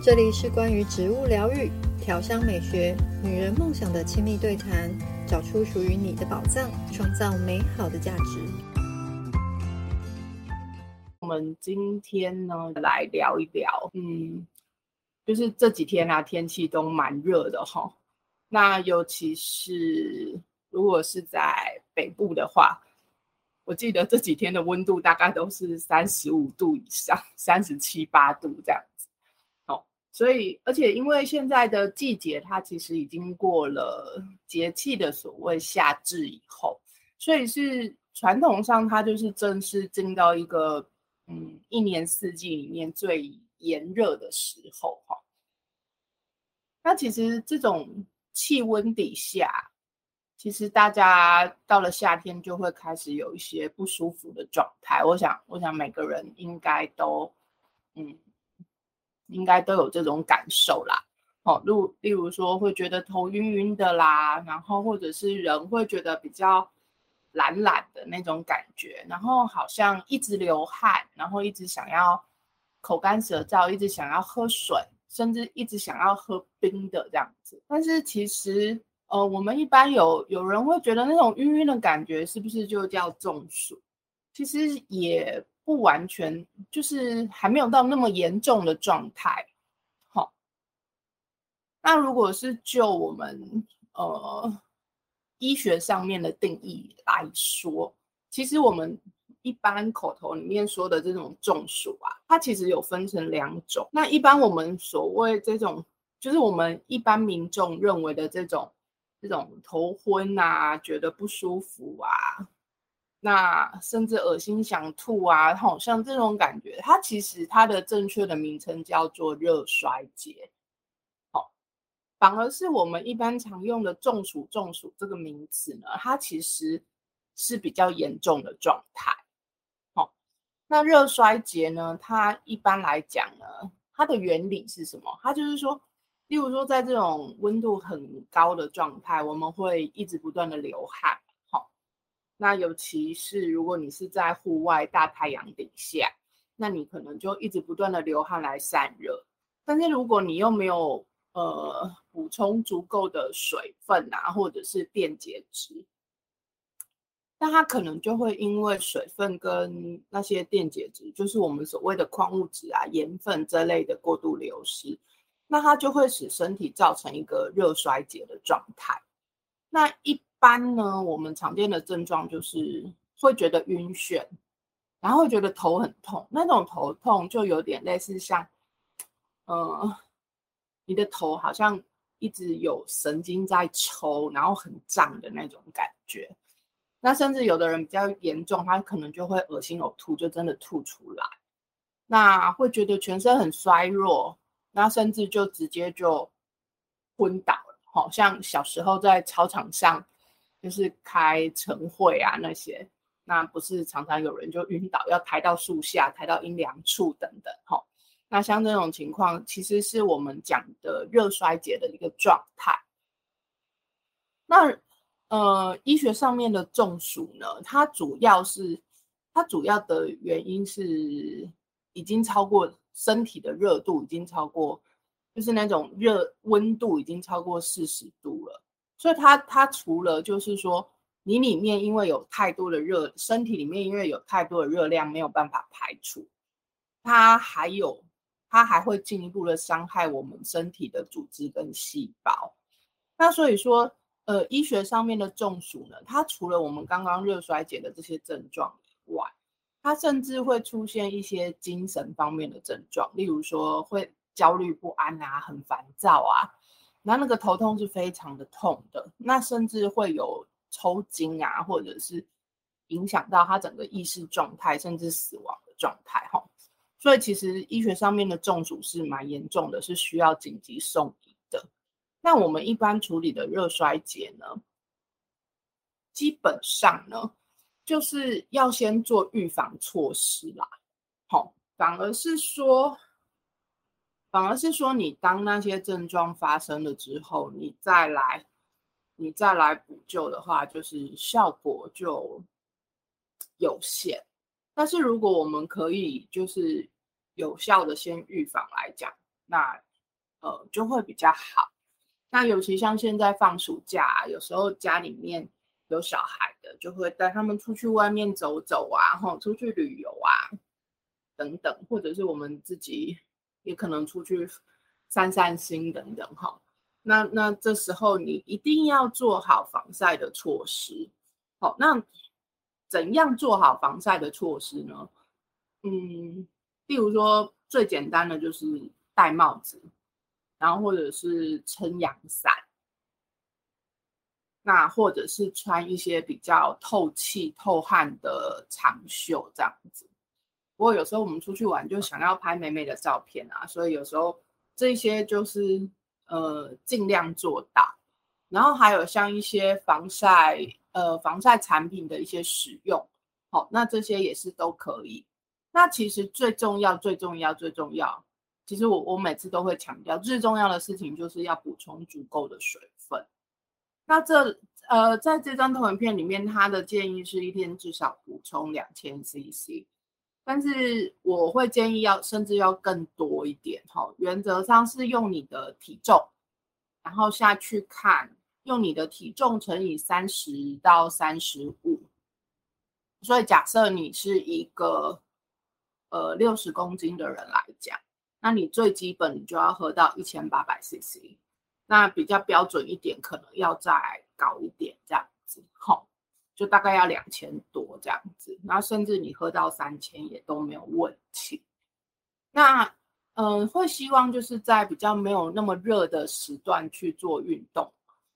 这里是关于植物疗愈、调香美学、女人梦想的亲密对谈，找出属于你的宝藏，创造美好的价值。我们今天呢，来聊一聊，嗯，就是这几天啊，天气都蛮热的哈。那尤其是如果是在北部的话，我记得这几天的温度大概都是三十五度以上，三十七八度这样。所以而且因为现在的季节，它其实已经过了节气的所谓夏至以后，所以是传统上它就是正式进到一个嗯一年四季里面最炎热的时候哈。那其实这种气温底下。其实大家到了夏天就会开始有一些不舒服的状态。我想，我想每个人应该都，嗯，应该都有这种感受啦。哦，例例如说会觉得头晕晕的啦，然后或者是人会觉得比较懒懒的那种感觉，然后好像一直流汗，然后一直想要口干舌燥，一直想要喝水，甚至一直想要喝冰的这样子。但是其实。呃，我们一般有有人会觉得那种晕晕的感觉是不是就叫中暑？其实也不完全，就是还没有到那么严重的状态。好、那如果是就我们呃医学上面的定义来说，其实我们一般口头里面说的这种中暑啊，它其实有分成两种。那一般我们所谓这种，就是我们一般民众认为的这种。这种头昏啊，觉得不舒服啊，那甚至恶心想吐啊，好像这种感觉，它其实它的正确的名称叫做热衰竭，好，反而是我们一般常用的中暑、中暑这个名词呢，它其实是比较严重的状态，好，那热衰竭呢，它一般来讲呢，它的原理是什么？它就是说。例如说，在这种温度很高的状态，我们会一直不断的流汗，那尤其是如果你是在户外大太阳底下，那你可能就一直不断的流汗来散热。但是如果你又没有呃补充足够的水分啊，或者是电解质，那它可能就会因为水分跟那些电解质，就是我们所谓的矿物质啊、盐分这类的过度流失。那它就会使身体造成一个热衰竭的状态。那一般呢，我们常见的症状就是会觉得晕眩，然后觉得头很痛。那种头痛就有点类似像，呃，你的头好像一直有神经在抽，然后很胀的那种感觉。那甚至有的人比较严重，他可能就会恶心呕吐，就真的吐出来。那会觉得全身很衰弱。那甚至就直接就昏倒了，好像小时候在操场上就是开晨会啊那些，那不是常常有人就晕倒，要抬到树下、抬到阴凉处等等，哈。那像这种情况，其实是我们讲的热衰竭的一个状态。那呃，医学上面的中暑呢，它主要是它主要的原因是已经超过。身体的热度已经超过，就是那种热温度已经超过四十度了，所以它它除了就是说你里面因为有太多的热，身体里面因为有太多的热量没有办法排除，它还有它还会进一步的伤害我们身体的组织跟细胞。那所以说，呃，医学上面的中暑呢，它除了我们刚刚热衰竭的这些症状以外，他甚至会出现一些精神方面的症状，例如说会焦虑不安啊，很烦躁啊，那那个头痛是非常的痛的，那甚至会有抽筋啊，或者是影响到他整个意识状态，甚至死亡的状态哈。所以其实医学上面的中暑是蛮严重的，是需要紧急送医的。那我们一般处理的热衰竭呢，基本上呢。就是要先做预防措施啦，好，反而是说，反而是说，你当那些症状发生了之后，你再来，你再来补救的话，就是效果就有限。但是如果我们可以就是有效的先预防来讲，那呃就会比较好。那尤其像现在放暑假，有时候家里面有小孩的，就会带他们出去外面走走啊，吼，出去旅游啊，等等，或者是我们自己也可能出去散散心等等，哈。那那这时候你一定要做好防晒的措施。好，那怎样做好防晒的措施呢？嗯，例如说最简单的就是戴帽子。然后或者是撑阳伞，那或者是穿一些比较透气、透汗的长袖这样子。不过有时候我们出去玩就想要拍美美的照片啊，所以有时候这些就是呃尽量做到。然后还有像一些防晒呃防晒产品的一些使用，好，那这些也是都可以。那其实最重要、最重要、最重要。其实我我每次都会强调，最重要的事情就是要补充足够的水分。那这呃，在这张投影片里面，他的建议是一天至少补充两千 CC，但是我会建议要甚至要更多一点哈。原则上是用你的体重，然后下去看，用你的体重乘以三十到三十五。所以假设你是一个呃六十公斤的人来讲。那你最基本你就要喝到一千八百 CC，那比较标准一点，可能要再高一点这样子，吼，就大概要两千多这样子，那甚至你喝到三千也都没有问题。那嗯、会希望就是在比较没有那么热的时段去做运动。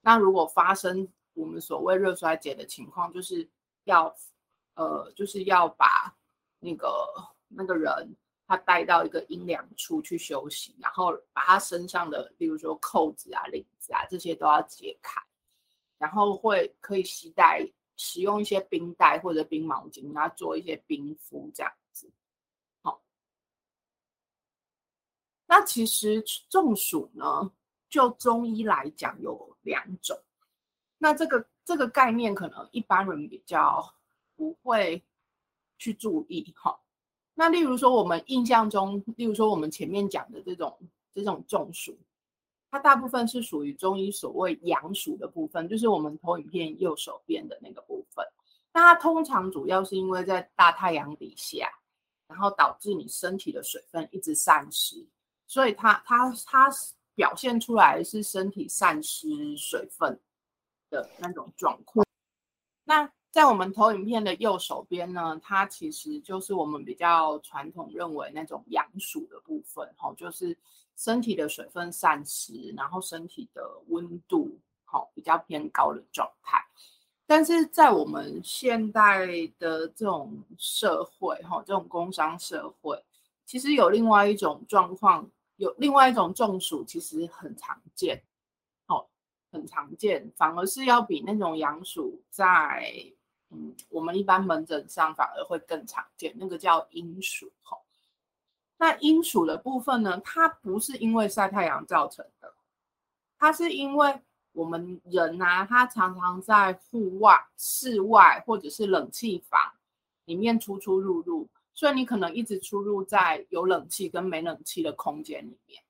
那如果发生我们所谓热衰竭的情况，就是要呃，就是要把那个那个人。他带到一个阴凉处去休息，然后把他身上的，比如说扣子啊、领子啊这些都要解开，然后会可以携带使用一些冰袋或者冰毛巾，然后做一些冰敷这样子。好，那其实中暑呢，就中医来讲有两种，那这个这个概念可能一般人比较不会去注意哈。那例如说，我们印象中，例如说我们前面讲的这种这种中暑，它大部分是属于中医所谓阳属的部分，就是我们投影片右手边的那个部分。那它通常主要是因为在大太阳底下，然后导致你身体的水分一直散失，所以它它它表现出来是身体散失水分的那种状况。在我们投影片的右手边呢，它其实就是我们比较传统认为那种阳暑的部分，哈，就是身体的水分散失，然后身体的温度，好，比较偏高的状态。但是在我们现代的这种社会，哈，这种工商社会，其实有另外一种状况，有另外一种中暑，其实很常见，好，很常见，反而是要比那种阳暑在我们一般门诊上反而会更常见，那个叫阴暑吼。那阴暑的部分呢，它不是因为晒太阳造成的，它是因为我们人啊，他常常在户外、室外或者是冷气房里面出出入入，所以你可能一直出入在有冷气跟没冷气的空间里面，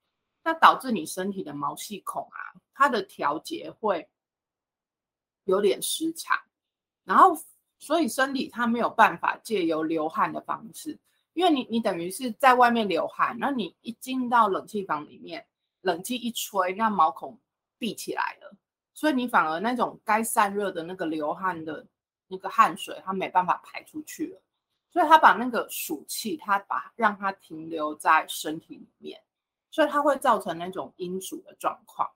那导致你身体的毛细孔啊，它的调节会有点失常，然后。所以身体它没有办法借由流汗的方式，因为你你等于是在外面流汗，那你一进到冷气房里面，冷气一吹，那毛孔闭起来了，所以你反而那种该散热的那个流汗的那个汗水，它没办法排出去了，所以它把那个暑气，它把让它停留在身体里面，所以它会造成那种阴暑的状况。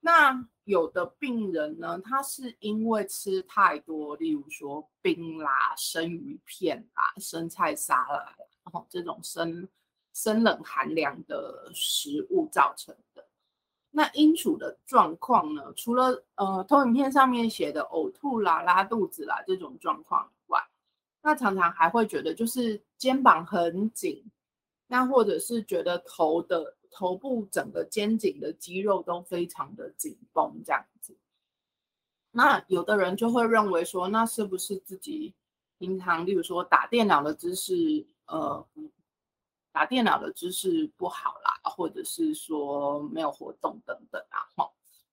那有的病人呢，他是因为吃太多，例如说冰啦、生鱼片啦、生菜沙拉，然后这种生生冷寒凉的食物造成的。那阴暑的状况呢，除了呃投影片上面写的呕吐啦、拉肚子啦这种状况以外，那常常还会觉得就是肩膀很紧，那或者是觉得头的。头部整个肩颈的肌肉都非常的紧绷，这样子。那有的人就会认为说，那是不是自己平常，例如说打电脑的姿势，呃，打电脑的姿势不好啦，或者是说没有活动等等啊，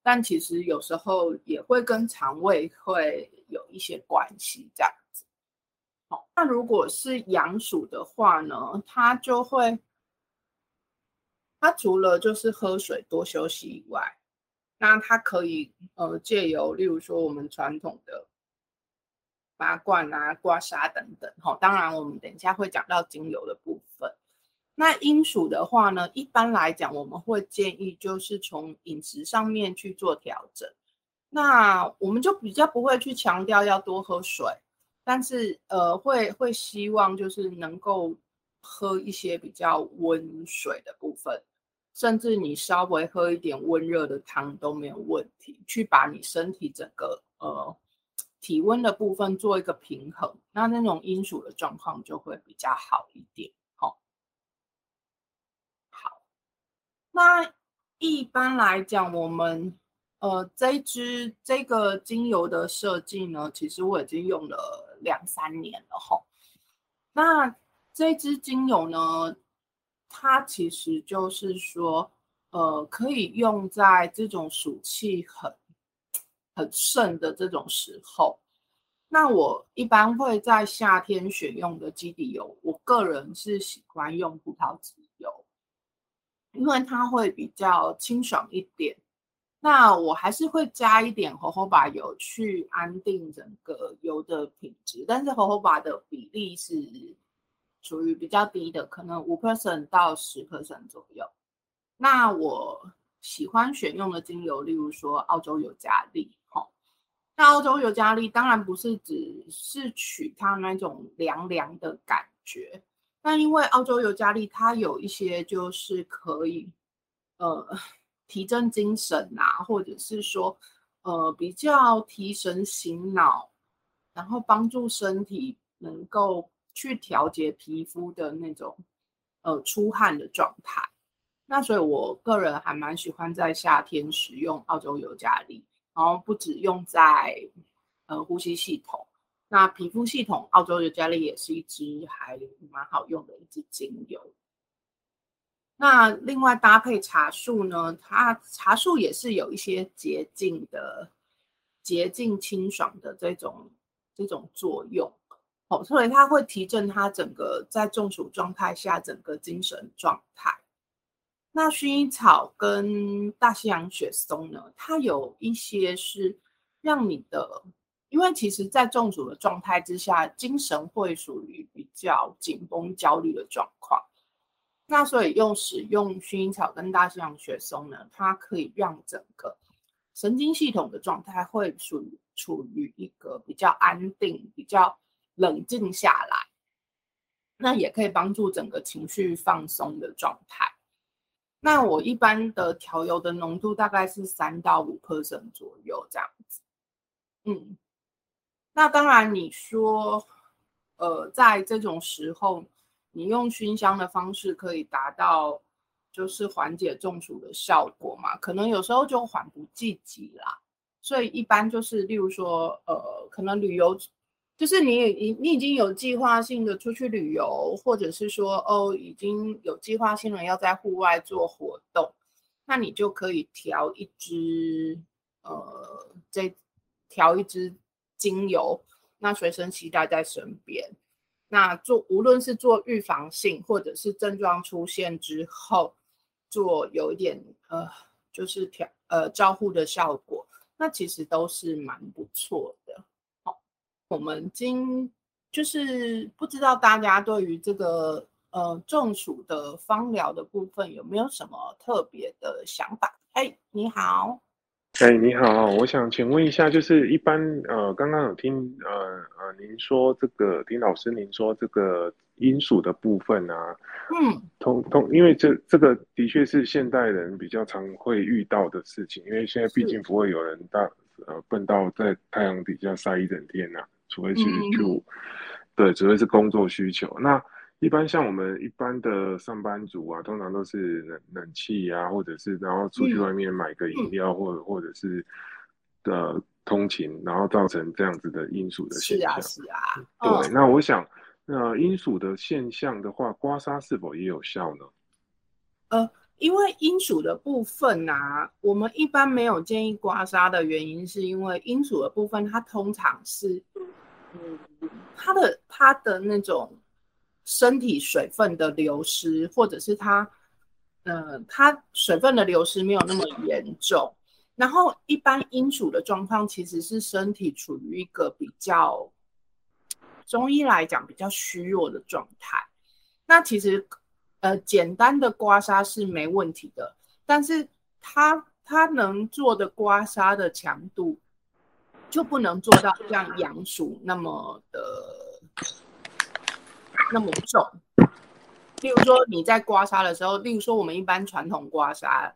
但其实有时候也会跟肠胃会有一些关系，这样子。好，那如果是阳暑的话呢，它就会，它除了就是喝水多休息以外，那它可以呃借由例如说我们传统的拔罐啊、刮痧等等，哈，当然我们等一下会讲到精油的部分。那阴属的话呢，一般来讲，我们会建议就是从饮食上面去做调整。那我们就比较不会去强调要多喝水，但是呃，会会希望就是能够喝一些比较温水的部分，甚至你稍微喝一点温热的汤都没有问题，去把你身体整个呃体温的部分做一个平衡，那那种阴暑的状况就会比较好一点。那一般来讲，我们呃这支这个精油的设计呢，其实我已经用了两三年了哈。那这支精油呢，它其实就是说，呃，可以用在这种暑气很很盛的这种时候。那我一般会在夏天选用的基底油，我个人是喜欢用葡萄籽油。因为它会比较清爽一点，那我还是会加一点荷荷巴油去安定整个油的品质，但是荷荷巴的比例是属于比较低的，可能五 percent 到十 percent 左右。那我喜欢选用的精油，例如说澳洲尤加利，哈，那澳洲尤加利当然不是只是取它那种凉凉的感觉。那因为澳洲尤加利它有一些就是可以，呃，提振精神啊，或者是说，呃，比较提神醒脑，然后帮助身体能够去调节皮肤的那种，呃，出汗的状态。那所以我个人还蛮喜欢在夏天使用澳洲尤加利，然后不止用在，呃，呼吸系统。那皮肤系统，澳洲尤加利也是一支还蛮好用的一支精油。那另外搭配茶树呢，它茶树也是有一些洁净的、洁净清爽的这种这种作用哦，所以它会提振它整个在中暑状态下整个精神状态。那薰衣草跟大西洋雪松呢，它有一些是让你的。因为其实，在中暑的状态之下，精神会属于比较紧绷、焦虑的状况。那所以用使用薰衣草跟大西洋雪松呢，它可以让整个神经系统的状态会属于处于一个比较安定、比较冷静下来。那也可以帮助整个情绪放松的状态。那我一般的调油的浓度大概是三到五克升左右这样子。嗯。那当然，你说，呃，在这种时候，你用熏香的方式可以达到就是缓解中暑的效果嘛？可能有时候就缓不济急啦。所以一般就是，例如说，呃，可能旅游，就是你你你已经有计划性的出去旅游，或者是说，哦，已经有计划性的要在户外做活动，那你就可以调一支，呃，这调一支。精油，那随身携带在身边，那做无论是做预防性，或者是症状出现之后，做有一点呃，就是调呃照护的效果，那其实都是蛮不错的。好，我们今就是不知道大家对于这个呃中暑的方疗的部分有没有什么特别的想法？哎，你好。哎，你好，我想请问一下，就是一般呃，刚刚有听呃呃，您说这个丁老师，您说这个阴属的部分啊，嗯，通通，因为这这个的确是现代人比较常会遇到的事情，因为现在毕竟不会有人大呃笨到在太阳底下晒一整天呐、啊，除非是就、嗯、对，除非是工作需求，那。一般像我们一般的上班族啊，通常都是冷冷气啊，或者是然后出去外面买个饮料，或或者是的通勤，然后造成这样子的因素的现象。是啊，是啊。对，哦、那我想，那阴鼠的现象的话，刮痧是否也有效呢？呃，因为阴属的部分啊，我们一般没有建议刮痧的原因，是因为阴属的部分它通常是，嗯，它的它的那种身体水分的流失，或者是它，呃，它水分的流失没有那么严重。然后，一般阴属的状况其实是身体处于一个比较，中医来讲比较虚弱的状态。那其实，呃，简单的刮痧是没问题的，但是它它能做的刮痧的强度，就不能做到像阳鼠那么的那么重。例如说你在刮痧的时候，例如说我们一般传统刮痧，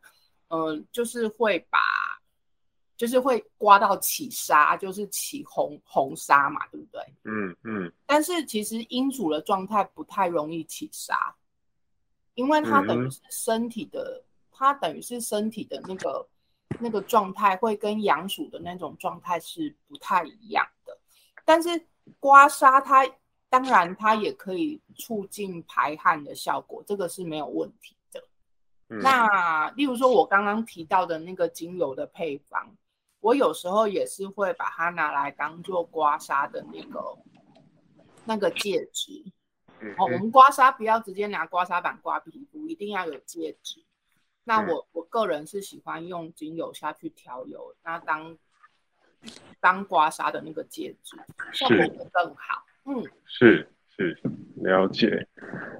嗯、呃，就是会把。就是会刮到起痧，就是起红红痧嘛，对不对？嗯嗯。但是其实阴主的状态不太容易起痧，因为它等于是身体的，嗯、它等于是身体的那个那个状态会跟阳鼠的那种状态是不太一样的。但是刮痧它当然它也可以促进排汗的效果，这个是没有问题的。嗯、那例如说我刚刚提到的那个精油的配方。我有时候也是会把它拿来当做刮痧的那个那个介质。哦，我们刮痧不要直接拿刮痧板刮皮肤，一定要有介质。那我我个人是喜欢用精油下去调油，那当当刮痧的那个介质，效果会更好。嗯，是是了解。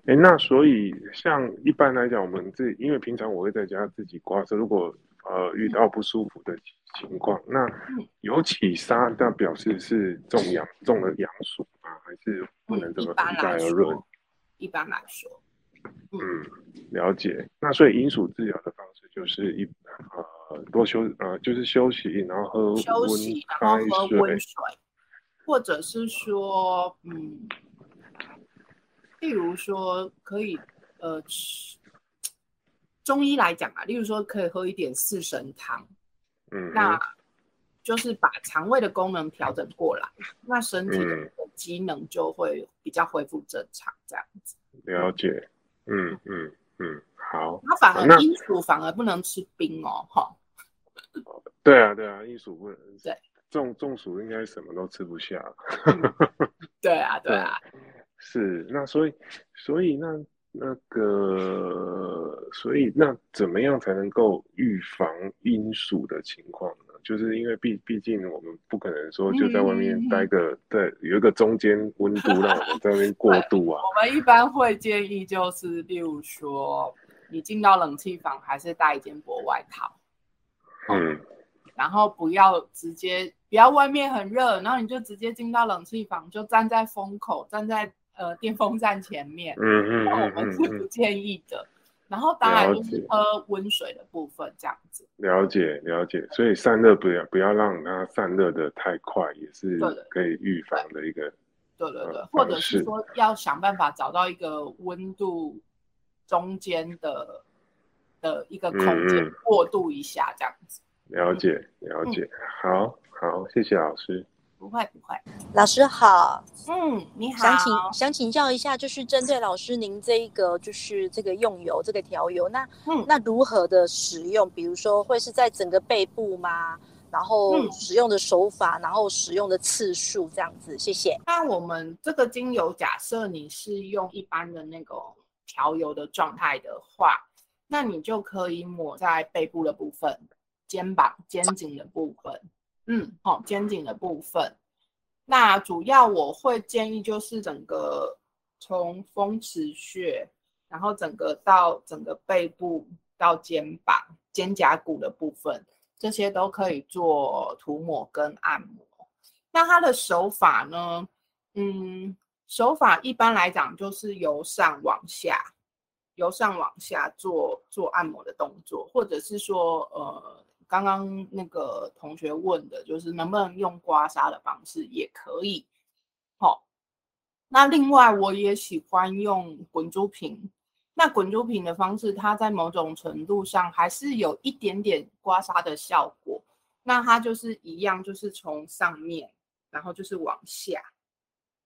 哎，那所以像一般来讲，我们自因为平常我会在家自己刮痧，如果呃遇到不舒服的。情况，那有起沙，那表示是中阳中了阳暑吗？还是不能这么一概而论？一般来说，嗯，了解。那所以阴鼠治疗的方式就是一呃多休呃就是休息，然后喝休息，然后喝温水，或者是说嗯，例如说可以呃吃中医来讲啊，例如说可以喝一点四神汤。嗯，那就是把肠胃的功能调整过来，那身体的机能就会比较恢复正常，这样子。了解，嗯嗯嗯，好。那反而阴暑反而不能吃冰哦，哈。对啊对啊，阴暑不能。对，中中暑应该什么都吃不下。对啊对啊，是那所以所以那。那个，所以那怎么样才能够预防阴暑的情况呢？就是因为毕毕竟我们不可能说就在外面待个，嗯、对，有一个中间温度让我们在那边过渡啊。我们一般会建议就是，例如说你进到冷气房，还是带一件薄外套，嗯，然后不要直接，不要外面很热，然后你就直接进到冷气房，就站在风口，站在。呃，电风扇前面，嗯嗯，那我们是不建议的。然后当然就是喝温水的部分，这样子。了解了解，所以散热不要不要让它散热的太快，也是可以预防的一个。对对对，或者是说要想办法找到一个温度中间的的一个空间过渡一下，这样子。了解了解，好好，谢谢老师。不会不会，老师好，嗯，你好，想请想请教一下，就是针对老师您这一个就是这个用油这个调油，那嗯，那如何的使用？比如说会是在整个背部吗？然后使用的手法，嗯、然后使用的次数这样子，谢谢。那我们这个精油，假设你是用一般的那个调油的状态的话，那你就可以抹在背部的部分、肩膀、肩颈的部分。嗯，好，肩颈的部分，那主要我会建议就是整个从风池穴，然后整个到整个背部到肩膀、肩胛骨的部分，这些都可以做涂抹跟按摩。那它的手法呢？嗯，手法一般来讲就是由上往下，由上往下做做按摩的动作，或者是说呃。刚刚那个同学问的就是能不能用刮痧的方式也可以，好、那另外我也喜欢用滚珠瓶，那滚珠瓶的方式，它在某种程度上还是有一点点刮痧的效果。那它就是一样，就是从上面，然后就是往下，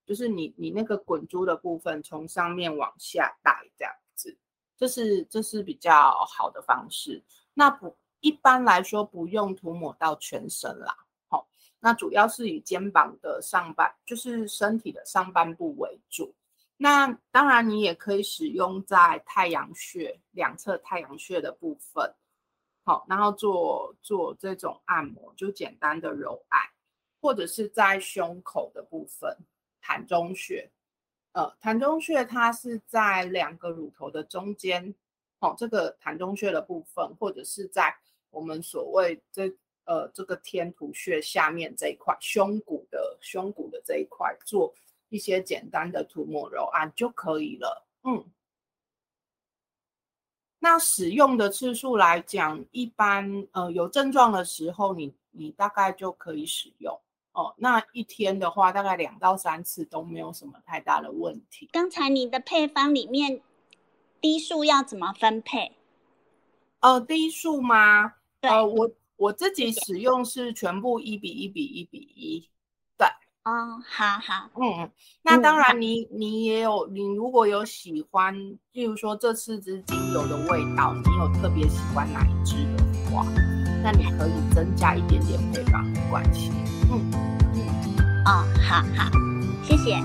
就是你你那个滚珠的部分从上面往下带这样子，这是这是比较好的方式。那不一般来说不用涂抹到全身啦，好、哦，那主要是以肩膀的上半，就是身体的上半部为主。那当然你也可以使用在太阳穴两侧太阳穴的部分，好、然后做做这种按摩，就简单的揉按，或者是在胸口的部分。膻中穴，呃，膻中穴它是在两个乳头的中间，哦，这个膻中穴的部分，或者是在我们所谓这呃这个天突穴下面这一块胸骨的胸骨的这一块，做一些简单的涂抹揉按就可以了。嗯，那使用的次数来讲，一般呃有症状的时候你，你你大概就可以使用。哦，那一天的话，大概两到三次都没有什么太大的问题。刚才你的配方里面，低数要怎么分配？呃，低数吗？对，呃，我我自己使用是全部一比一比一比一。对，哦，好好，嗯，那当然你，你你也有，你如果有喜欢，例如说这四支精油的味道，你有特别喜欢哪一支的话，那你可以增加一点点配方，没关系。嗯。哦，好好，谢谢。